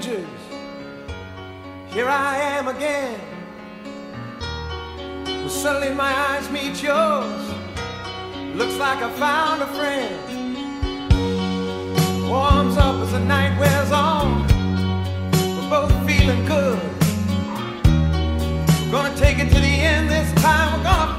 Strangers. Here I am again. Well, suddenly my eyes meet yours. Looks like I found a friend. Warms up as the night wears on. We're both feeling good. We're gonna take it to the end this time. We're gonna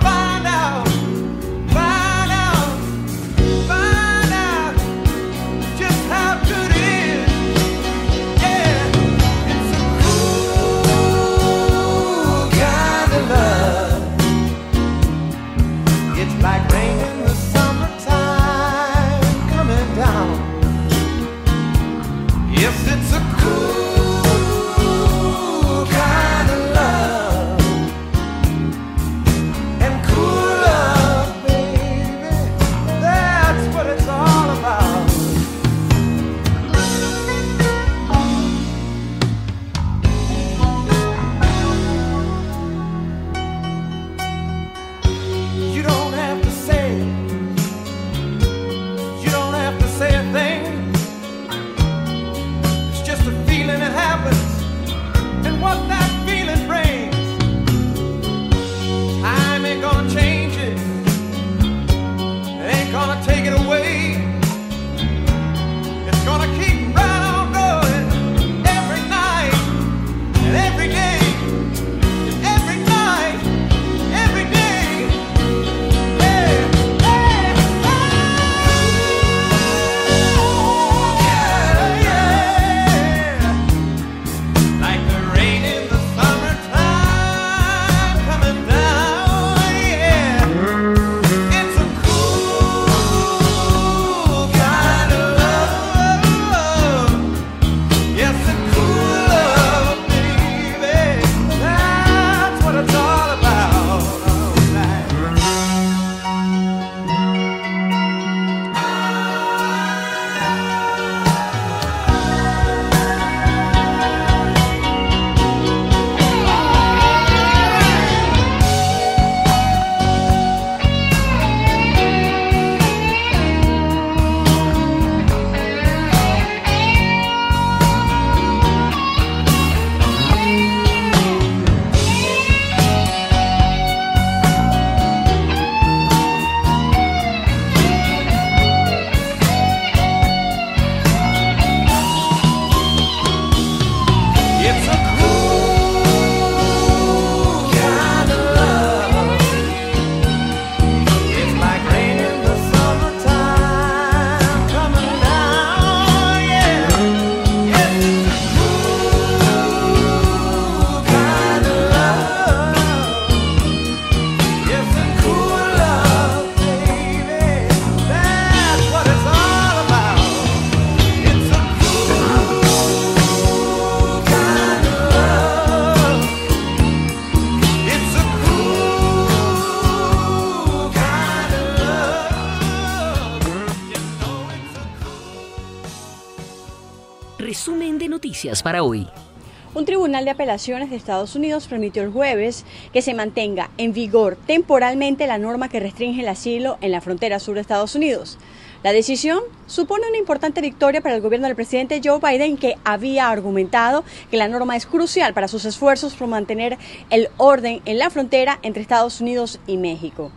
Un tribunal de apelaciones de Estados Unidos permitió el jueves que se mantenga en vigor temporalmente la norma que restringe el asilo en la frontera sur de Estados Unidos. La decisión supone una importante victoria para el gobierno del presidente Joe Biden, que había argumentado que la norma es crucial para sus esfuerzos por mantener el orden en la frontera entre Estados Unidos y México.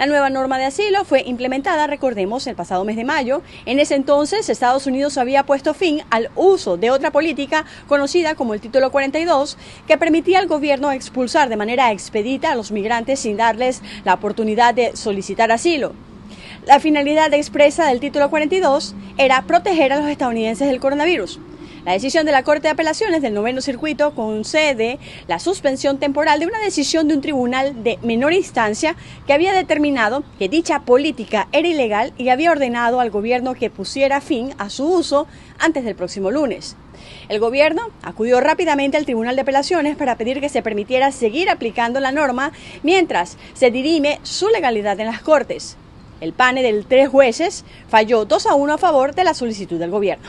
La nueva norma de asilo fue implementada, recordemos, el pasado mes de mayo. En ese entonces, Estados Unidos había puesto fin al uso de otra política conocida como el Título 42, que permitía al gobierno expulsar de manera expedita a los migrantes sin darles la oportunidad de solicitar asilo. La finalidad expresa del Título 42 era proteger a los estadounidenses del coronavirus. La decisión de la Corte de Apelaciones del Noveno Circuito concede la suspensión temporal de una decisión de un tribunal de menor instancia que había determinado que dicha política era ilegal y había ordenado al gobierno que pusiera fin a su uso antes del próximo lunes. El gobierno acudió rápidamente al Tribunal de Apelaciones para pedir que se permitiera seguir aplicando la norma mientras se dirime su legalidad en las Cortes. El panel de tres jueces falló 2 a 1 a favor de la solicitud del gobierno.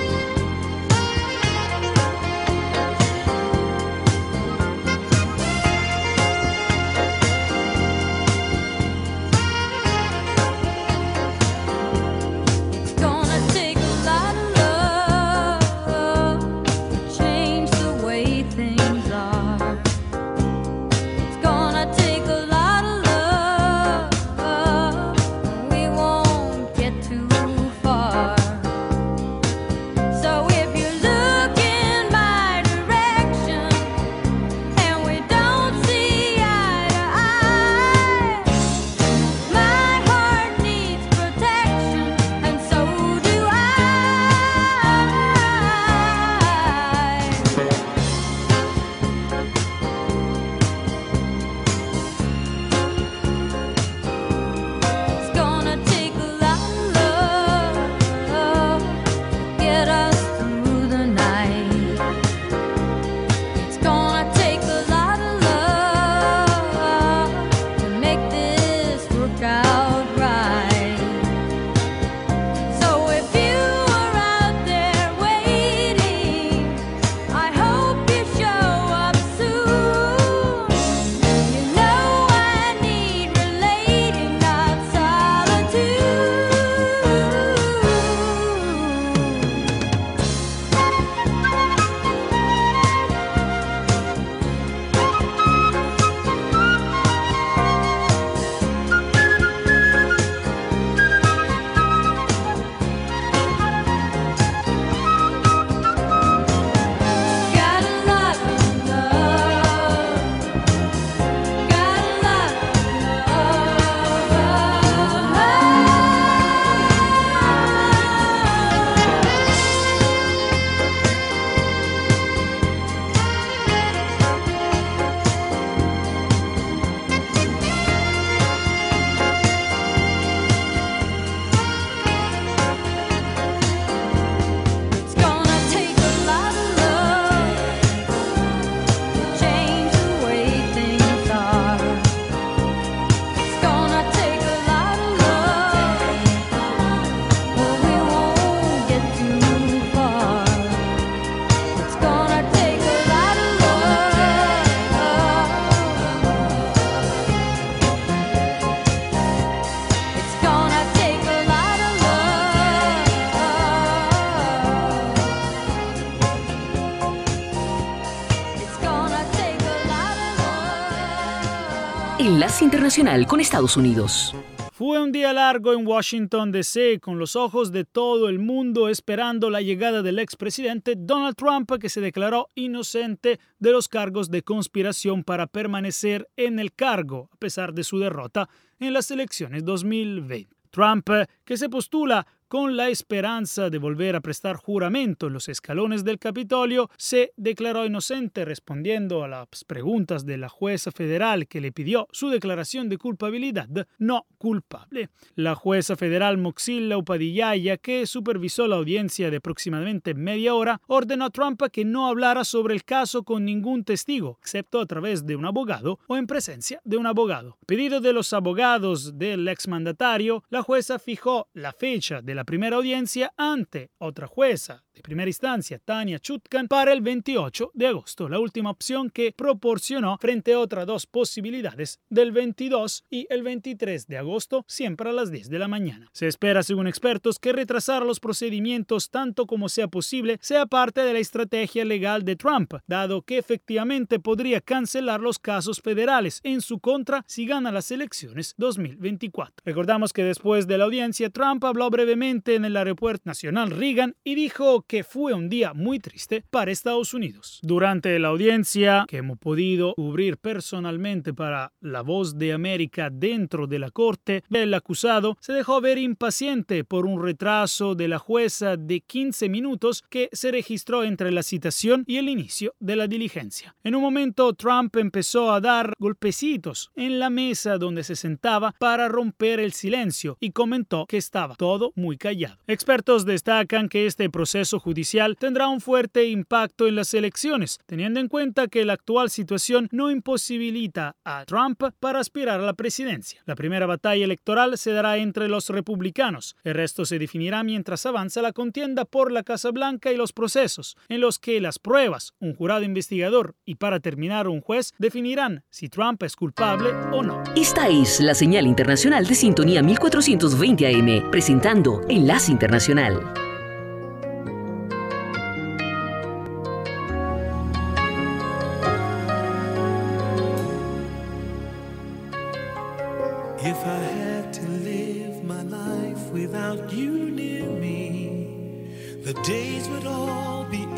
Internacional con Estados Unidos. Fue un día largo en Washington, D.C., con los ojos de todo el mundo esperando la llegada del expresidente Donald Trump, que se declaró inocente de los cargos de conspiración para permanecer en el cargo, a pesar de su derrota en las elecciones 2020. Trump, que se postula con la esperanza de volver a prestar juramento en los escalones del Capitolio, se declaró inocente respondiendo a las preguntas de la jueza federal que le pidió su declaración de culpabilidad no culpable. La jueza federal Moxilla Upadillaya, que supervisó la audiencia de aproximadamente media hora, ordenó a Trump que no hablara sobre el caso con ningún testigo, excepto a través de un abogado o en presencia de un abogado. Pedido de los abogados del exmandatario, la jueza fijó la fecha de la primera audiencia ante otra jueza de primera instancia Tania Chutkan para el 28 de agosto, la última opción que proporcionó frente a otras dos posibilidades del 22 y el 23 de agosto, siempre a las 10 de la mañana. Se espera, según expertos, que retrasar los procedimientos tanto como sea posible sea parte de la estrategia legal de Trump, dado que efectivamente podría cancelar los casos federales en su contra si gana las elecciones 2024. Recordamos que después de la audiencia, Trump habló brevemente en el Aeropuerto Nacional Reagan y dijo que fue un día muy triste para Estados Unidos. Durante la audiencia que hemos podido cubrir personalmente para La Voz de América dentro de la corte, el acusado se dejó ver impaciente por un retraso de la jueza de 15 minutos que se registró entre la citación y el inicio de la diligencia. En un momento, Trump empezó a dar golpecitos en la mesa donde se sentaba para romper el silencio y comentó que estaba todo muy callado. Expertos destacan que este proceso judicial tendrá un fuerte impacto en las elecciones, teniendo en cuenta que la actual situación no imposibilita a Trump para aspirar a la presidencia. La primera batalla electoral se dará entre los republicanos. El resto se definirá mientras avanza la contienda por la Casa Blanca y los procesos, en los que las pruebas, un jurado investigador y para terminar un juez definirán si Trump es culpable o no. Esta es la señal internacional de sintonía 1420 AM, presentando Enlace Internacional.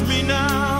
touch me now.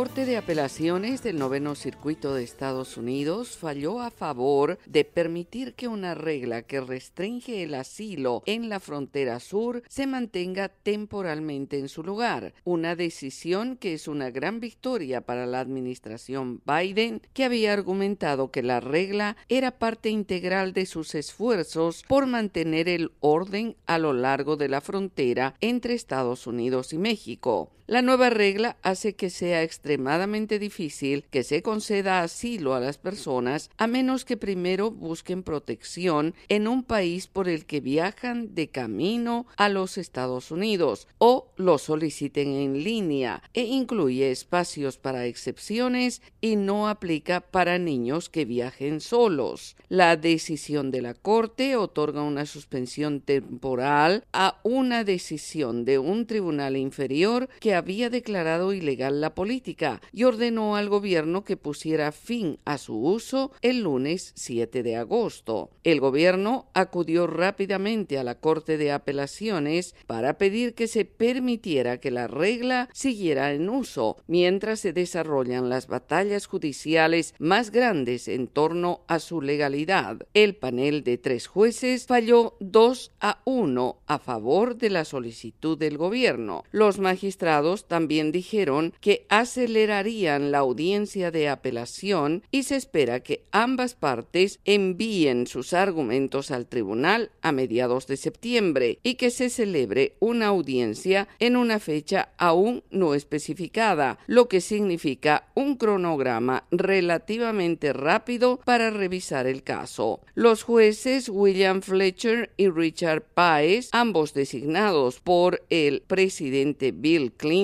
Corte de Apelaciones del Noveno Circuito de Estados Unidos falló a favor de permitir que una regla que restringe el asilo en la frontera sur se mantenga temporalmente en su lugar, una decisión que es una gran victoria para la administración Biden, que había argumentado que la regla era parte integral de sus esfuerzos por mantener el orden a lo largo de la frontera entre Estados Unidos y México. La nueva regla hace que sea extremadamente difícil que se conceda asilo a las personas a menos que primero busquen protección en un país por el que viajan de camino a los Estados Unidos o lo soliciten en línea e incluye espacios para excepciones y no aplica para niños que viajen solos. La decisión de la Corte otorga una suspensión temporal a una decisión de un tribunal inferior que había declarado ilegal la política y ordenó al gobierno que pusiera fin a su uso el lunes 7 de agosto. El gobierno acudió rápidamente a la Corte de Apelaciones para pedir que se permitiera que la regla siguiera en uso mientras se desarrollan las batallas judiciales más grandes en torno a su legalidad. El panel de tres jueces falló 2 a 1 a favor de la solicitud del gobierno. Los magistrados también dijeron que acelerarían la audiencia de apelación y se espera que ambas partes envíen sus argumentos al tribunal a mediados de septiembre y que se celebre una audiencia en una fecha aún no especificada, lo que significa un cronograma relativamente rápido para revisar el caso. Los jueces William Fletcher y Richard Paez, ambos designados por el presidente Bill Clinton,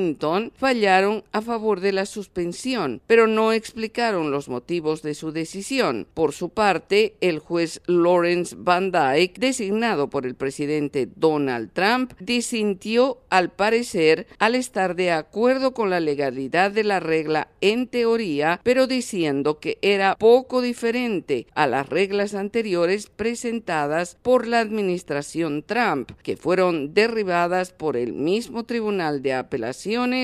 fallaron a favor de la suspensión, pero no explicaron los motivos de su decisión. Por su parte, el juez Lawrence Van Dyke, designado por el presidente Donald Trump, disintió al parecer al estar de acuerdo con la legalidad de la regla en teoría, pero diciendo que era poco diferente a las reglas anteriores presentadas por la administración Trump, que fueron derribadas por el mismo Tribunal de Apelación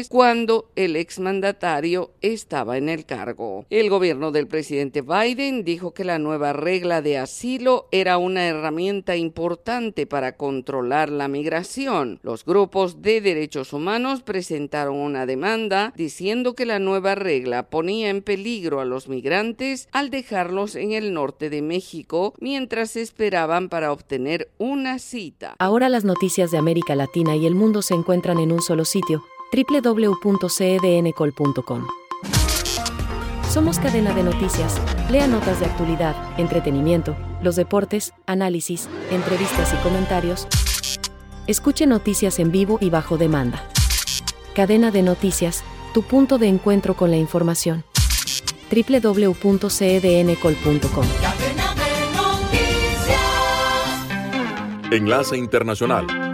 cuando el exmandatario estaba en el cargo. El gobierno del presidente Biden dijo que la nueva regla de asilo era una herramienta importante para controlar la migración. Los grupos de derechos humanos presentaron una demanda diciendo que la nueva regla ponía en peligro a los migrantes al dejarlos en el norte de México mientras esperaban para obtener una cita. Ahora las noticias de América Latina y el mundo se encuentran en un solo sitio www.cedncol.com. Somos cadena de noticias. Lea notas de actualidad, entretenimiento, los deportes, análisis, entrevistas y comentarios. Escuche noticias en vivo y bajo demanda. Cadena de noticias, tu punto de encuentro con la información. www.cedncol.com. Enlace Internacional.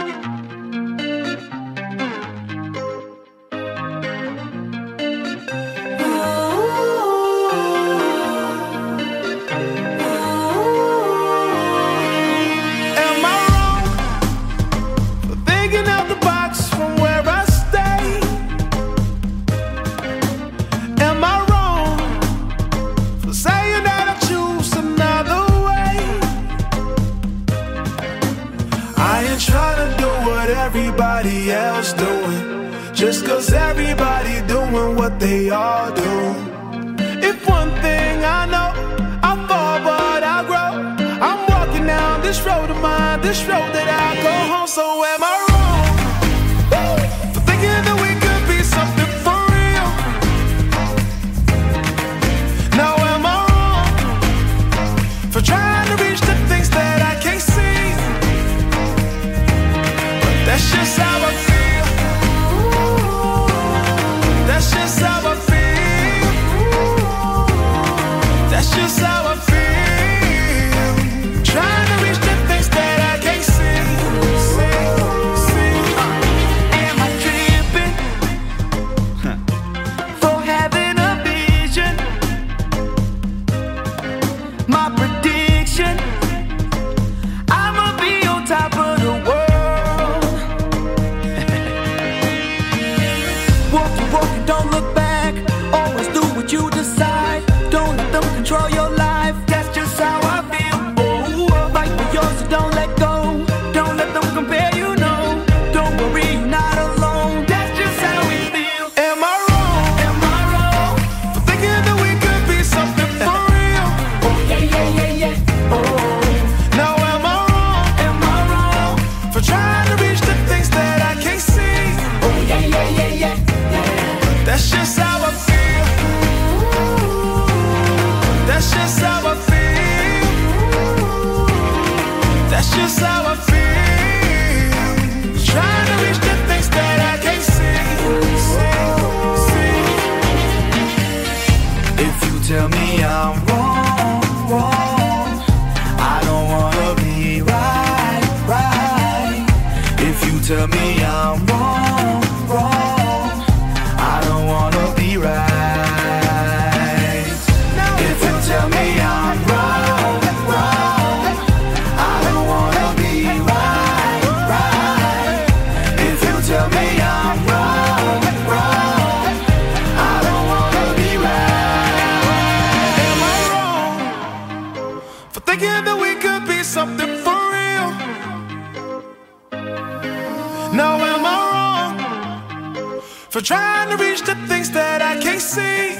Now am I wrong for trying to reach the things that I can't see?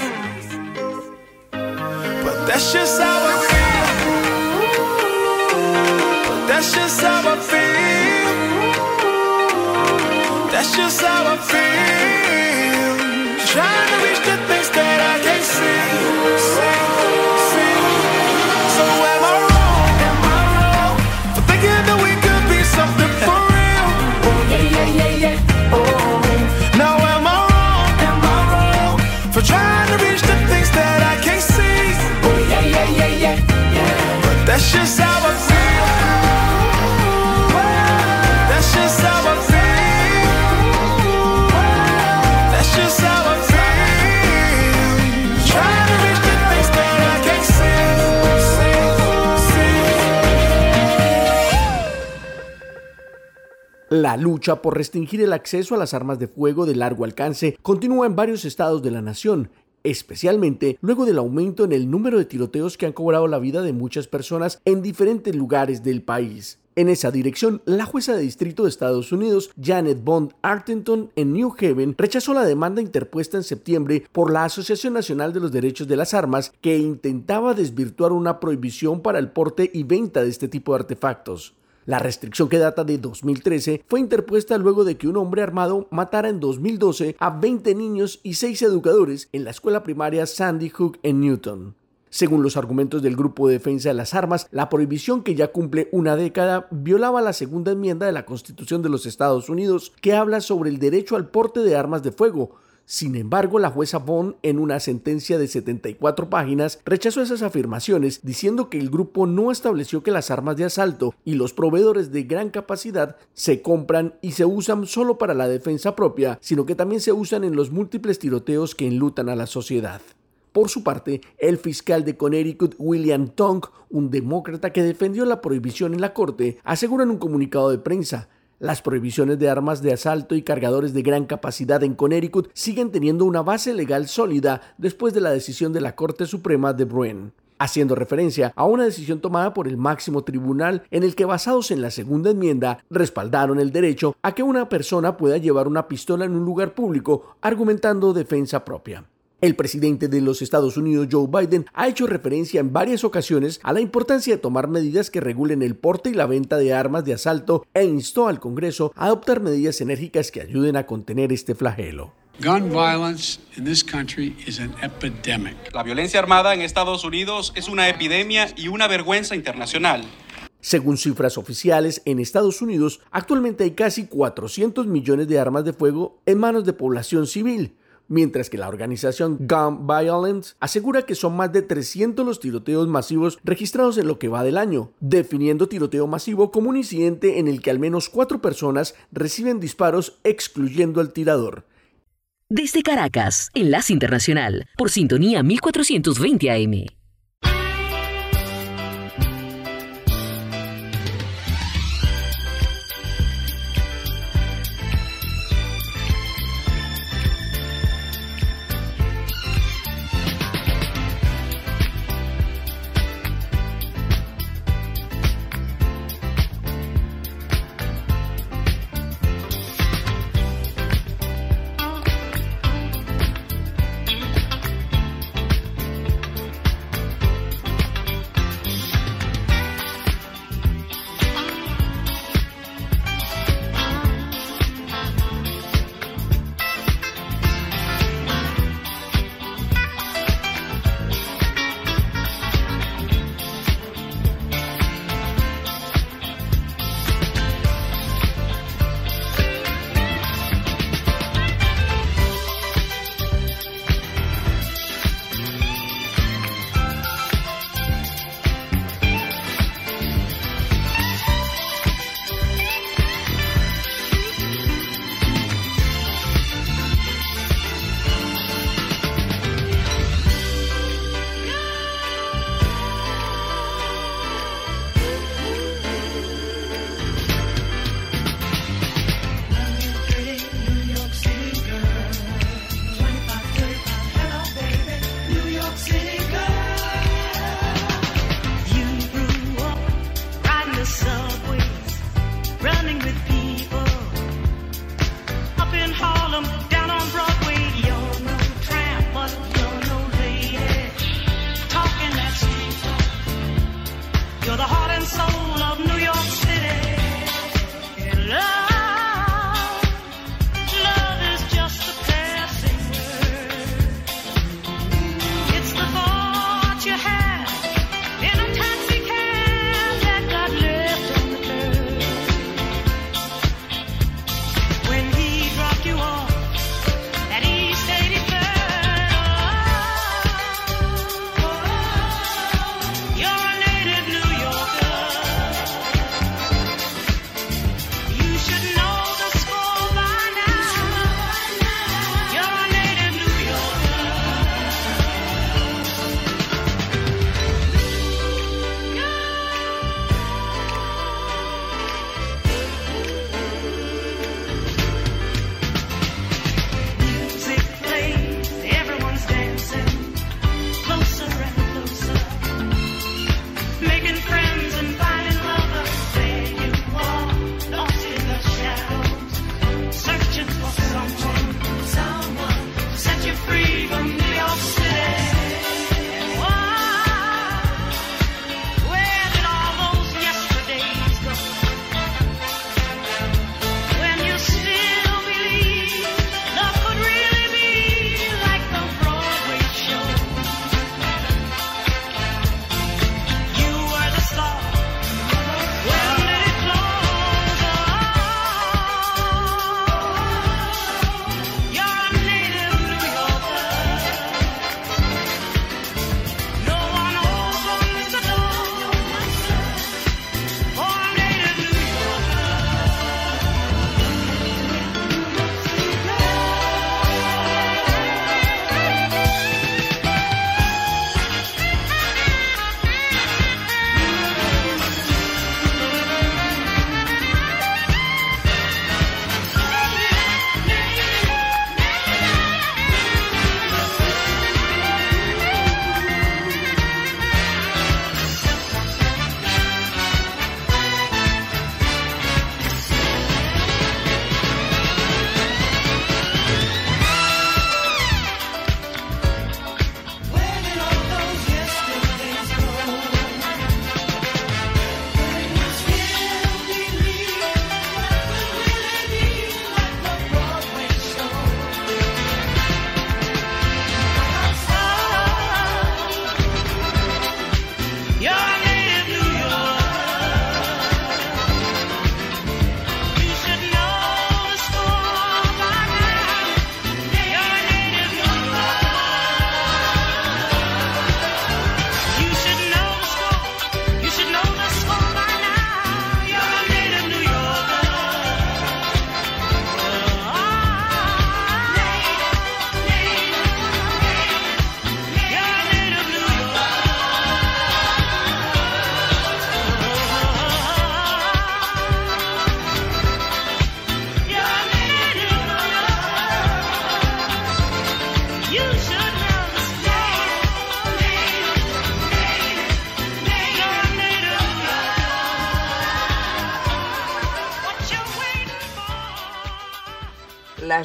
But that's just how I feel. But that's just how I feel. That's just how I feel. Trying to reach the things that I can't see. see, La lucha por restringir el acceso a las armas de fuego de largo alcance continúa en varios estados de la nación, especialmente luego del aumento en el número de tiroteos que han cobrado la vida de muchas personas en diferentes lugares del país. En esa dirección, la jueza de distrito de Estados Unidos, Janet Bond Artenton, en New Haven, rechazó la demanda interpuesta en septiembre por la Asociación Nacional de los Derechos de las Armas, que intentaba desvirtuar una prohibición para el porte y venta de este tipo de artefactos. La restricción que data de 2013 fue interpuesta luego de que un hombre armado matara en 2012 a 20 niños y 6 educadores en la escuela primaria Sandy Hook en Newton. Según los argumentos del Grupo de Defensa de las Armas, la prohibición que ya cumple una década violaba la segunda enmienda de la Constitución de los Estados Unidos que habla sobre el derecho al porte de armas de fuego, sin embargo, la jueza Bond, en una sentencia de 74 páginas, rechazó esas afirmaciones, diciendo que el grupo no estableció que las armas de asalto y los proveedores de gran capacidad se compran y se usan solo para la defensa propia, sino que también se usan en los múltiples tiroteos que enlutan a la sociedad. Por su parte, el fiscal de Connecticut, William Tonk, un demócrata que defendió la prohibición en la corte, asegura en un comunicado de prensa las prohibiciones de armas de asalto y cargadores de gran capacidad en Connecticut siguen teniendo una base legal sólida después de la decisión de la Corte Suprema de Bruen haciendo referencia a una decisión tomada por el máximo tribunal en el que basados en la segunda enmienda respaldaron el derecho a que una persona pueda llevar una pistola en un lugar público argumentando defensa propia. El presidente de los Estados Unidos, Joe Biden, ha hecho referencia en varias ocasiones a la importancia de tomar medidas que regulen el porte y la venta de armas de asalto e instó al Congreso a adoptar medidas enérgicas que ayuden a contener este flagelo. Gun violence in this country is an epidemic. La violencia armada en Estados Unidos es una epidemia y una vergüenza internacional. Según cifras oficiales, en Estados Unidos actualmente hay casi 400 millones de armas de fuego en manos de población civil, mientras que la organización Gun Violence asegura que son más de 300 los tiroteos masivos registrados en lo que va del año, definiendo tiroteo masivo como un incidente en el que al menos cuatro personas reciben disparos excluyendo al tirador. Desde Caracas, Enlace Internacional, por sintonía 1420 AM.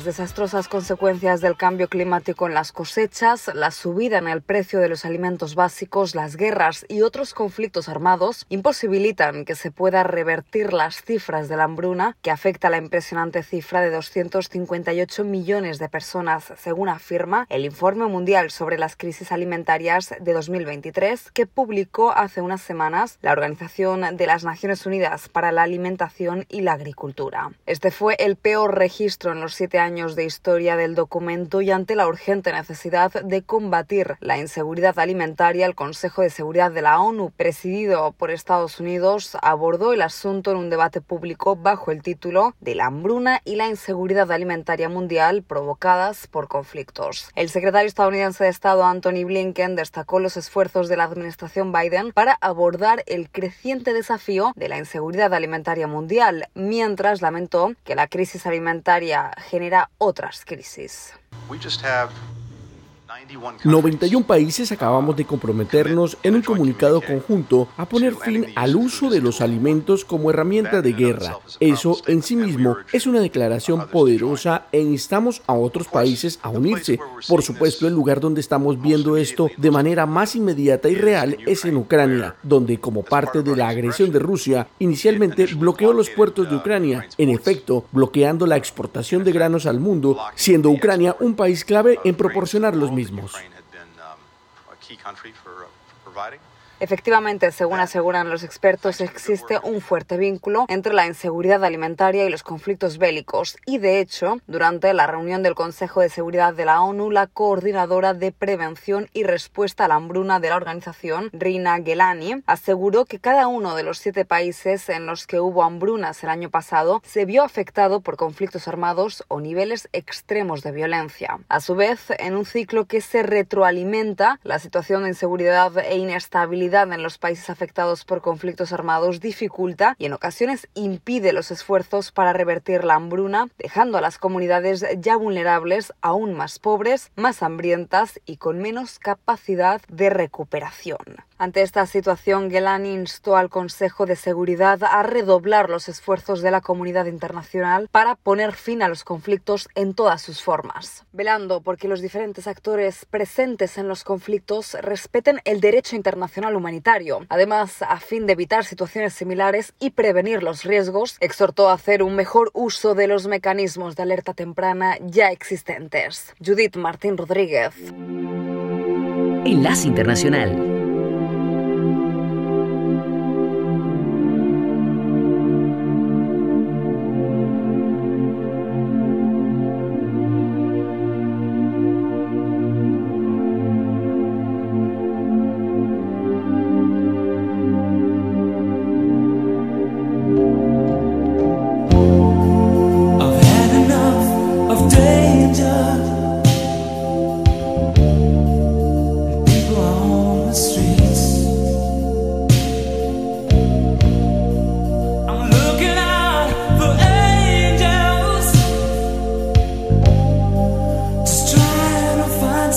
Desastrosas consecuencias del cambio climático en las cosechas, la subida en el precio de los alimentos básicos, las guerras y otros conflictos armados imposibilitan que se pueda revertir las cifras de la hambruna que afecta a la impresionante cifra de 258 millones de personas, según afirma el Informe Mundial sobre las Crisis Alimentarias de 2023 que publicó hace unas semanas la Organización de las Naciones Unidas para la Alimentación y la Agricultura. Este fue el peor registro en los siete años de historia del documento y ante la urgente necesidad de combatir la inseguridad alimentaria, el Consejo de Seguridad de la ONU, presidido por Estados Unidos, abordó el asunto en un debate público bajo el título de la hambruna y la inseguridad alimentaria mundial provocadas por conflictos. El secretario estadounidense de Estado Anthony Blinken destacó los esfuerzos de la administración Biden para abordar el creciente desafío de la inseguridad alimentaria mundial, mientras lamentó que la crisis alimentaria genera otras crisis. 91 países acabamos de comprometernos en un comunicado conjunto a poner fin al uso de los alimentos como herramienta de guerra. Eso en sí mismo es una declaración poderosa e instamos a otros países a unirse. Por supuesto, el lugar donde estamos viendo esto de manera más inmediata y real es en Ucrania, donde como parte de la agresión de Rusia, inicialmente bloqueó los puertos de Ucrania, en efecto, bloqueando la exportación de granos al mundo, siendo Ucrania un país clave en proporcionar los mismos. mismos. Efectivamente, según aseguran los expertos, existe un fuerte vínculo entre la inseguridad alimentaria y los conflictos bélicos. Y de hecho, durante la reunión del Consejo de Seguridad de la ONU, la coordinadora de prevención y respuesta a la hambruna de la organización, Rina Gelani, aseguró que cada uno de los siete países en los que hubo hambrunas el año pasado se vio afectado por conflictos armados o niveles extremos de violencia. A su vez, en un ciclo que se retroalimenta, la situación de inseguridad e inestabilidad en los países afectados por conflictos armados dificulta y en ocasiones impide los esfuerzos para revertir la hambruna, dejando a las comunidades ya vulnerables aún más pobres, más hambrientas y con menos capacidad de recuperación. Ante esta situación, Gelani instó al Consejo de Seguridad a redoblar los esfuerzos de la comunidad internacional para poner fin a los conflictos en todas sus formas, velando porque los diferentes actores presentes en los conflictos respeten el derecho internacional humanitario. Además, a fin de evitar situaciones similares y prevenir los riesgos, exhortó a hacer un mejor uso de los mecanismos de alerta temprana ya existentes. Judith Martín Rodríguez. Enlace Internacional.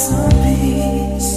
sabes.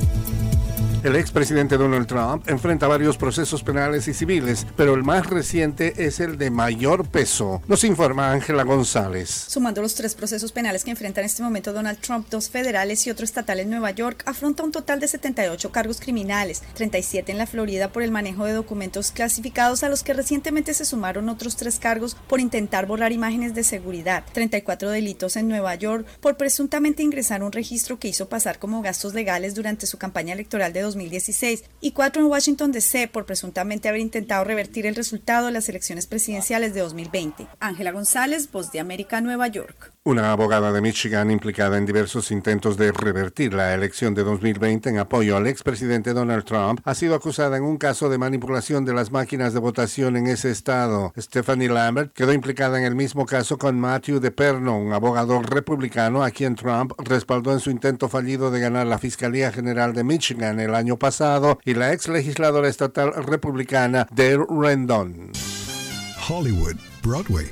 El expresidente Donald Trump enfrenta varios procesos penales y civiles, pero el más reciente es el de mayor peso. Nos informa Ángela González. Sumando los tres procesos penales que enfrenta en este momento Donald Trump, dos federales y otro estatal en Nueva York, afronta un total de 78 cargos criminales, 37 en la Florida por el manejo de documentos clasificados a los que recientemente se sumaron otros tres cargos por intentar borrar imágenes de seguridad, 34 delitos en Nueva York por presuntamente ingresar un registro que hizo pasar como gastos legales durante su campaña electoral de 2016 y cuatro en Washington DC por presuntamente haber intentado revertir el resultado de las elecciones presidenciales de 2020. Ángela González, Voz de América, Nueva York. Una abogada de Michigan implicada en diversos intentos de revertir la elección de 2020 en apoyo al expresidente Donald Trump ha sido acusada en un caso de manipulación de las máquinas de votación en ese estado. Stephanie Lambert quedó implicada en el mismo caso con Matthew DePerno, un abogado republicano a quien Trump respaldó en su intento fallido de ganar la Fiscalía General de Michigan el año pasado y la ex legisladora estatal republicana Dale Rendon. Hollywood, Broadway,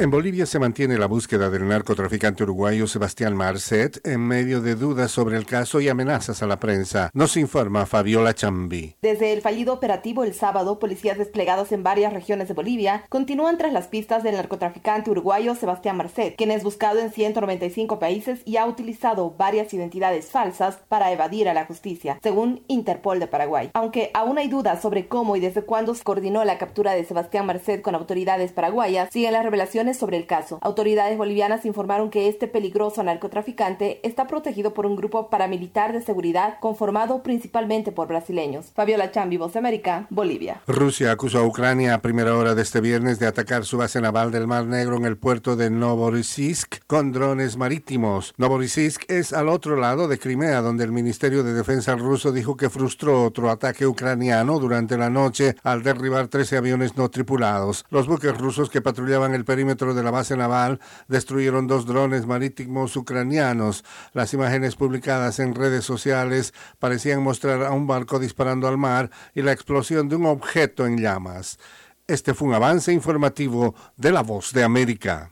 En Bolivia se mantiene la búsqueda del narcotraficante uruguayo Sebastián Marcet en medio de dudas sobre el caso y amenazas a la prensa. Nos informa Fabiola Chambi. Desde el fallido operativo el sábado, policías desplegados en varias regiones de Bolivia continúan tras las pistas del narcotraficante uruguayo Sebastián Marcet, quien es buscado en 195 países y ha utilizado varias identidades falsas para evadir a la justicia, según Interpol de Paraguay. Aunque aún hay dudas sobre cómo y desde cuándo se coordinó la captura de Sebastián Marcet con autoridades paraguayas, siguen las revelaciones sobre el caso. Autoridades bolivianas informaron que este peligroso narcotraficante está protegido por un grupo paramilitar de seguridad conformado principalmente por brasileños. Fabiola Chambi, Voz América, Bolivia. Rusia acusó a Ucrania a primera hora de este viernes de atacar su base naval del Mar Negro en el puerto de Novorossiysk con drones marítimos. Novorossiysk es al otro lado de Crimea, donde el Ministerio de Defensa ruso dijo que frustró otro ataque ucraniano durante la noche al derribar 13 aviones no tripulados. Los buques rusos que patrullaban el perímetro de la base naval destruyeron dos drones marítimos ucranianos. Las imágenes publicadas en redes sociales parecían mostrar a un barco disparando al mar y la explosión de un objeto en llamas. Este fue un avance informativo de La Voz de América.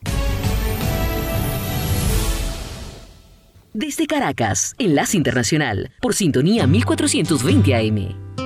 Desde Caracas, Enlace Internacional, por sintonía 1420 AM.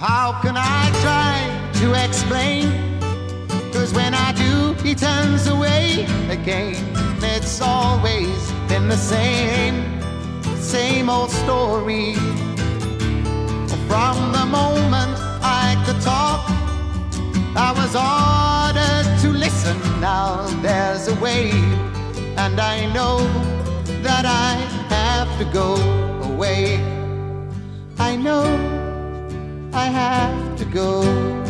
How can I try to explain? Cause when I do, he turns away again. It's always been the same, same old story. From the moment I could talk, I was ordered to listen. Now there's a way, and I know that I have to go away. I know I have to go.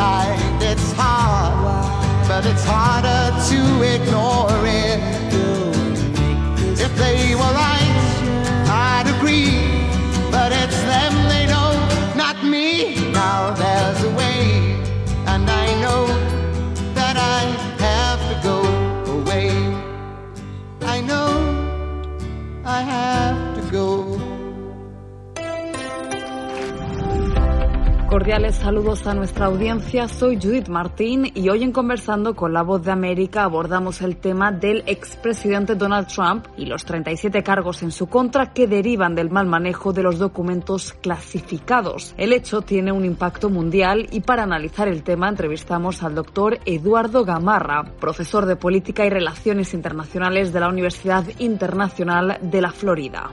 inside. It's hard, but it's harder to ignore it. If they were right, I'd agree, Cordiales saludos a nuestra audiencia, soy Judith Martín y hoy en Conversando con la Voz de América abordamos el tema del expresidente Donald Trump y los 37 cargos en su contra que derivan del mal manejo de los documentos clasificados. El hecho tiene un impacto mundial y para analizar el tema entrevistamos al doctor Eduardo Gamarra, profesor de Política y Relaciones Internacionales de la Universidad Internacional de la Florida.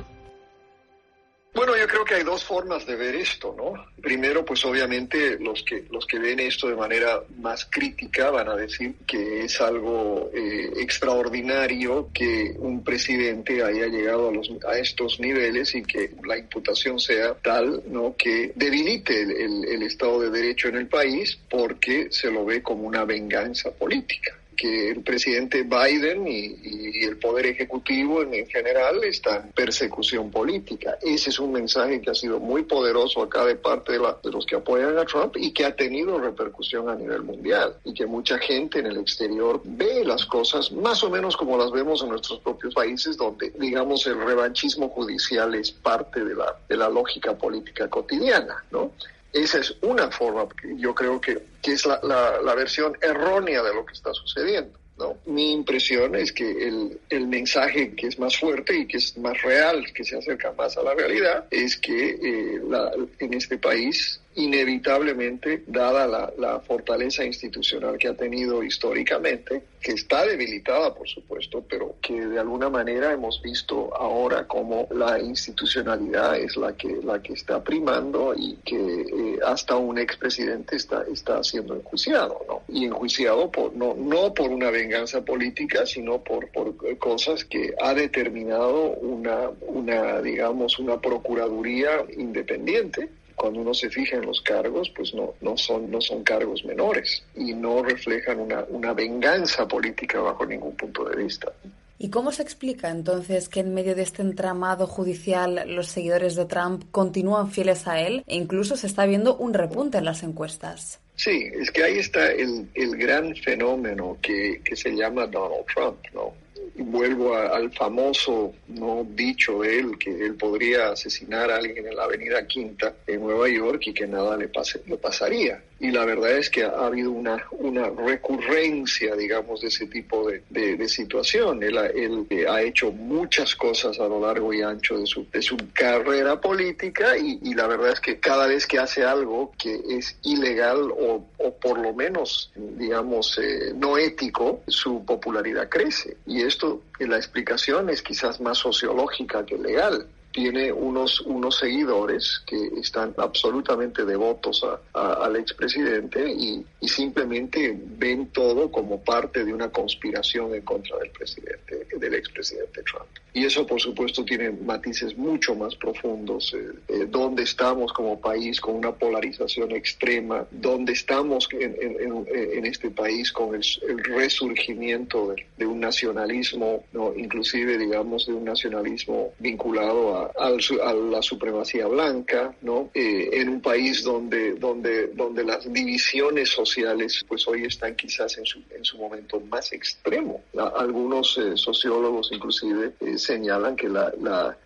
Bueno, yo creo que hay dos formas de ver esto, ¿no? Primero, pues obviamente los que los que ven esto de manera más crítica van a decir que es algo eh, extraordinario que un presidente haya llegado a, los, a estos niveles y que la imputación sea tal, ¿no? Que debilite el, Estado de Derecho en el país porque se lo ve como una venganza política que el presidente Biden y, el poder ejecutivo en, en general están en persecución política. Ese es un mensaje que ha sido muy poderoso acá de parte de, la- de los que apoyan a Trump y que ha tenido repercusión a nivel mundial y que mucha gente en el exterior ve las cosas más o menos como las vemos en nuestros propios países donde digamos el revanchismo judicial es parte de la, de la lógica política cotidiana, ¿no? Esa es una forma, yo creo que, que es la, la- la versión errónea de lo que está sucediendo. ¿no? Mi impresión es que el, el mensaje que es más fuerte y que es más real, que se acerca más a la realidad, es que eh, la- en este país inevitablemente, dada la, la fortaleza institucional que ha tenido históricamente, que está debilitada, por supuesto, pero que de alguna manera hemos visto ahora como la institucionalidad es la que, la que está primando y que eh, hasta un expresidente está, está siendo enjuiciado, ¿no? Y enjuiciado por, no, no por una venganza política, sino por, por cosas que ha determinado una, una, digamos, una procuraduría independiente cuando uno se fija en los cargos, pues no, no, son, no son cargos menores y no reflejan una, una venganza política bajo ningún punto de vista. ¿Y cómo se explica entonces que en medio de este entramado judicial los seguidores de Trump continúan fieles a él e incluso se está viendo un repunte en las encuestas? Sí, es que ahí está el, el gran fenómeno que, que se llama Donald Trump, ¿no? Vuelvo al famoso no dicho de él que él podría asesinar a alguien en la Avenida Quinta en Nueva York y que nada le pase, le pasaría. Y la verdad es que ha habido una, una recurrencia, digamos, de ese tipo de, de- situación. Él, él, eh, ha hecho muchas cosas a lo largo y ancho de su, de su carrera política y, y la verdad es que cada vez que hace algo que es ilegal o, o por lo menos, digamos, eh, no ético, su popularidad crece. Y esto, eh, la explicación es quizás más sociológica que legal tiene unos, unos seguidores que están absolutamente devotos al expresidente y, y simplemente ven todo como parte de una conspiración en contra del presidente, del expresidente Trump. Y eso, por supuesto, tiene matices mucho más profundos. Eh, eh, ¿Dónde estamos como país con una polarización extrema? ¿Dónde estamos en, en, este país con el, resurgimiento de, un nacionalismo, ¿no? inclusive, digamos, de un nacionalismo vinculado a, a, la supremacía blanca, ¿no? Eh, en un país donde, donde, donde las divisiones sociales, pues hoy están quizás en su, en su momento más extremo. algunos sociólogos, inclusive, señalan que la,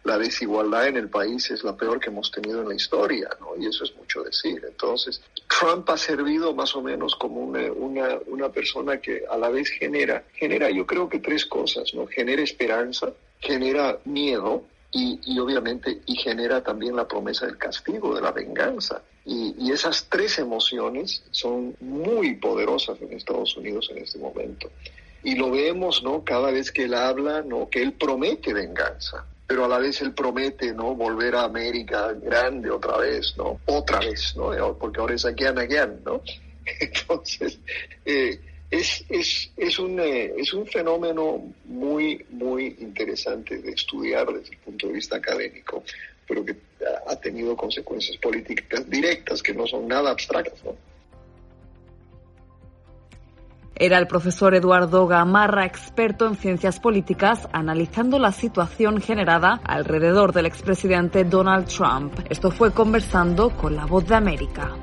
la, desigualdad en el país es la peor que hemos tenido en la historia, ¿no? Y eso es mucho decir. Entonces, Trump ha servido más o menos como una, una, una persona que a la vez genera, genera yo creo que tres cosas, ¿no? Genera esperanza, genera miedo y, y, obviamente y genera también la promesa del castigo, de la venganza. Y, y, esas tres emociones son muy poderosas en Estados Unidos en este momento. Y lo vemos, ¿no? Cada vez que él habla, ¿no? Que él promete venganza, pero a la vez él promete, ¿no? Volver a América grande otra vez, ¿no? Otra vez, ¿no? Porque ahora es again, again, ¿no? Entonces, eh, es, es, es, un, eh, es un fenómeno muy, muy interesante de estudiar desde el punto de vista académico, pero que ha tenido consecuencias políticas directas que no son nada abstractas, ¿no? Era el profesor Eduardo Gamarra, experto en ciencias políticas, analizando la situación generada alrededor del expresidente Donald Trump. Esto fue conversando con La Voz de América.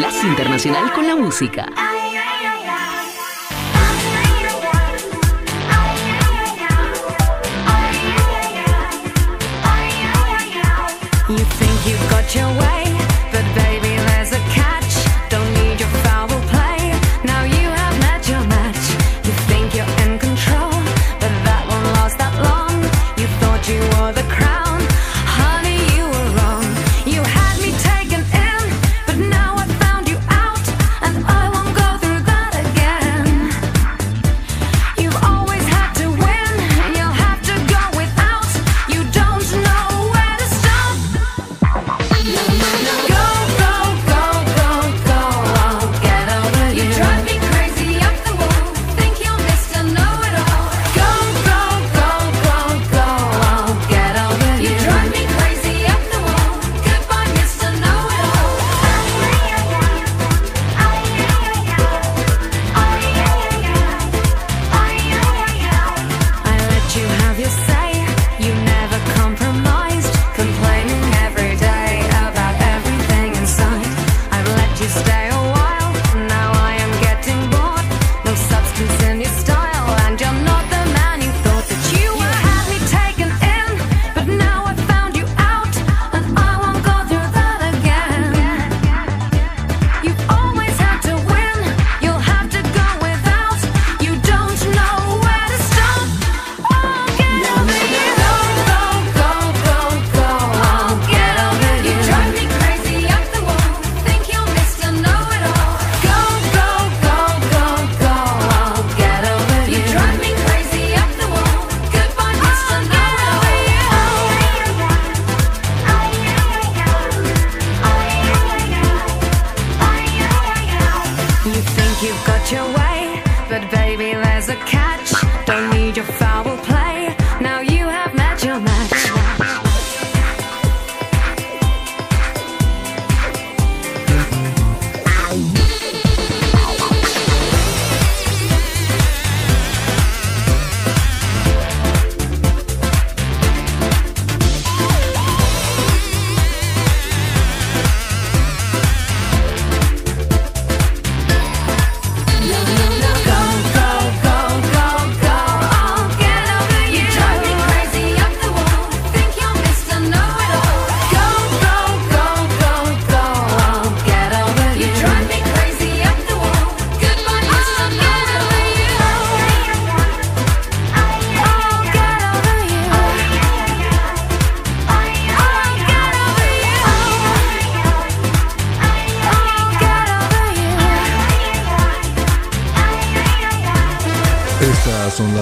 Enlace Internacional con la Música.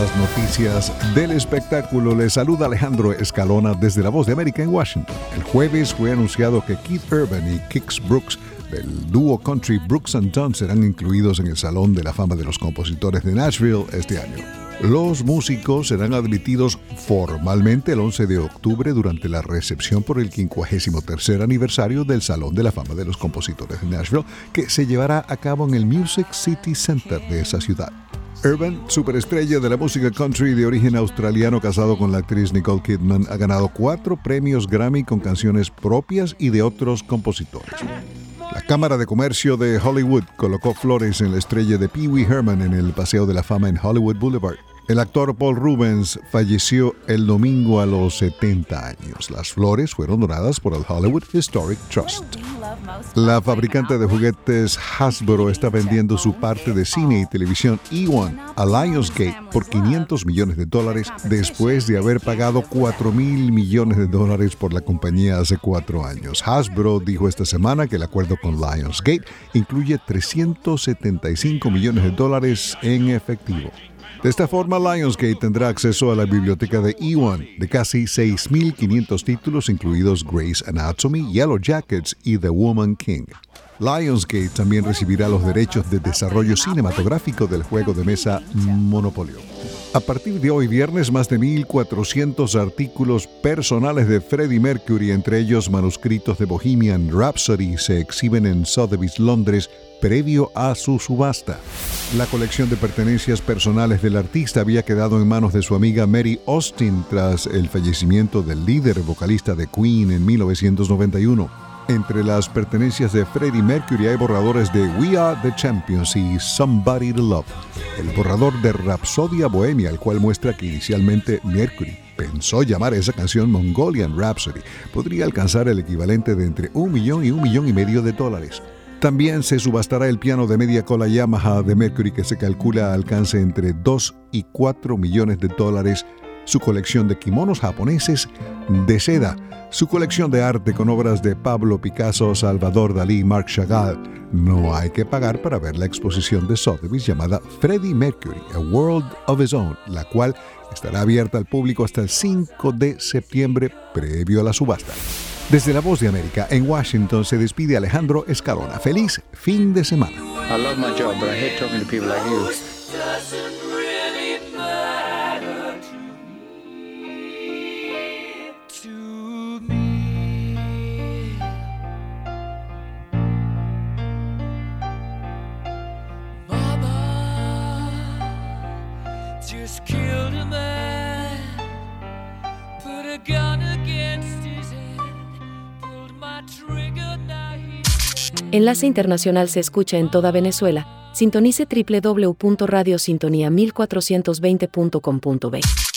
Las noticias del espectáculo. Les saluda Alejandro Escalona desde La Voz de América en Washington. El jueves fue anunciado que Keith Urban y Kix Brooks del dúo country Brooks and Dunn serán incluidos en el Salón de la Fama de los Compositores de Nashville este año. Los músicos serán admitidos formalmente el 11 de octubre durante la recepción por el 53 aniversario del Salón de la Fama de los Compositores de Nashville, que se llevará a cabo en el Music City Center de esa ciudad. Urban, superestrella de la música country de origen australiano casado con la actriz Nicole Kidman, ha ganado cuatro premios Grammy con canciones propias y de otros compositores. La Cámara de Comercio de Hollywood colocó flores en la estrella de Pee Wee Herman en el Paseo de la Fama en Hollywood Boulevard. El actor Paul Rubens falleció el domingo a los 70 años. Las flores fueron donadas por el Hollywood Historic Trust. La fabricante de juguetes Hasbro está vendiendo su parte de cine y televisión E1 a Lionsgate por 500 millones de dólares después de haber pagado 4 mil millones de dólares por la compañía hace cuatro años. Hasbro dijo esta semana que el acuerdo con Lionsgate incluye 375 millones de dólares en efectivo. De esta forma, Lionsgate tendrá acceso a la biblioteca de E1 de casi 6.500 títulos, incluidos Grey's Anatomy, Yellow Jackets y The Woman King. Lionsgate también recibirá los derechos de desarrollo cinematográfico del juego de mesa Monopolio. A partir de hoy viernes, más de 1.400 artículos personales de Freddie Mercury, entre ellos manuscritos de Bohemian Rhapsody, se exhiben en Sotheby's, Londres, previo a su subasta. La colección de pertenencias personales del artista había quedado en manos de su amiga Mary Austin tras el fallecimiento del líder vocalista de Queen en 1991. Entre las pertenencias de Freddie Mercury hay borradores de We Are the Champions y Somebody to Love. El borrador de Rhapsodia Bohemia, el cual muestra que inicialmente Mercury pensó llamar a esa canción Mongolian Rhapsody, podría alcanzar el equivalente de entre un millón y un millón y medio de dólares. También se subastará el piano de media cola Yamaha de Mercury que se calcula alcance entre 2 y 4 millones de dólares, su colección de kimonos japoneses de seda, su colección de arte con obras de Pablo Picasso, Salvador Dalí Marc Chagall. No hay que pagar para ver la exposición de Sotheby's llamada Freddie Mercury, A World of His Own, la cual estará abierta al público hasta el 5 de septiembre previo a la subasta. Desde La Voz de América, en Washington, se despide Alejandro Escalona. Feliz fin de semana. I love my job, but I hate talking to people like you. Enlace Internacional se escucha en toda Venezuela. Sintonice www.radiosintonía1420.com.be.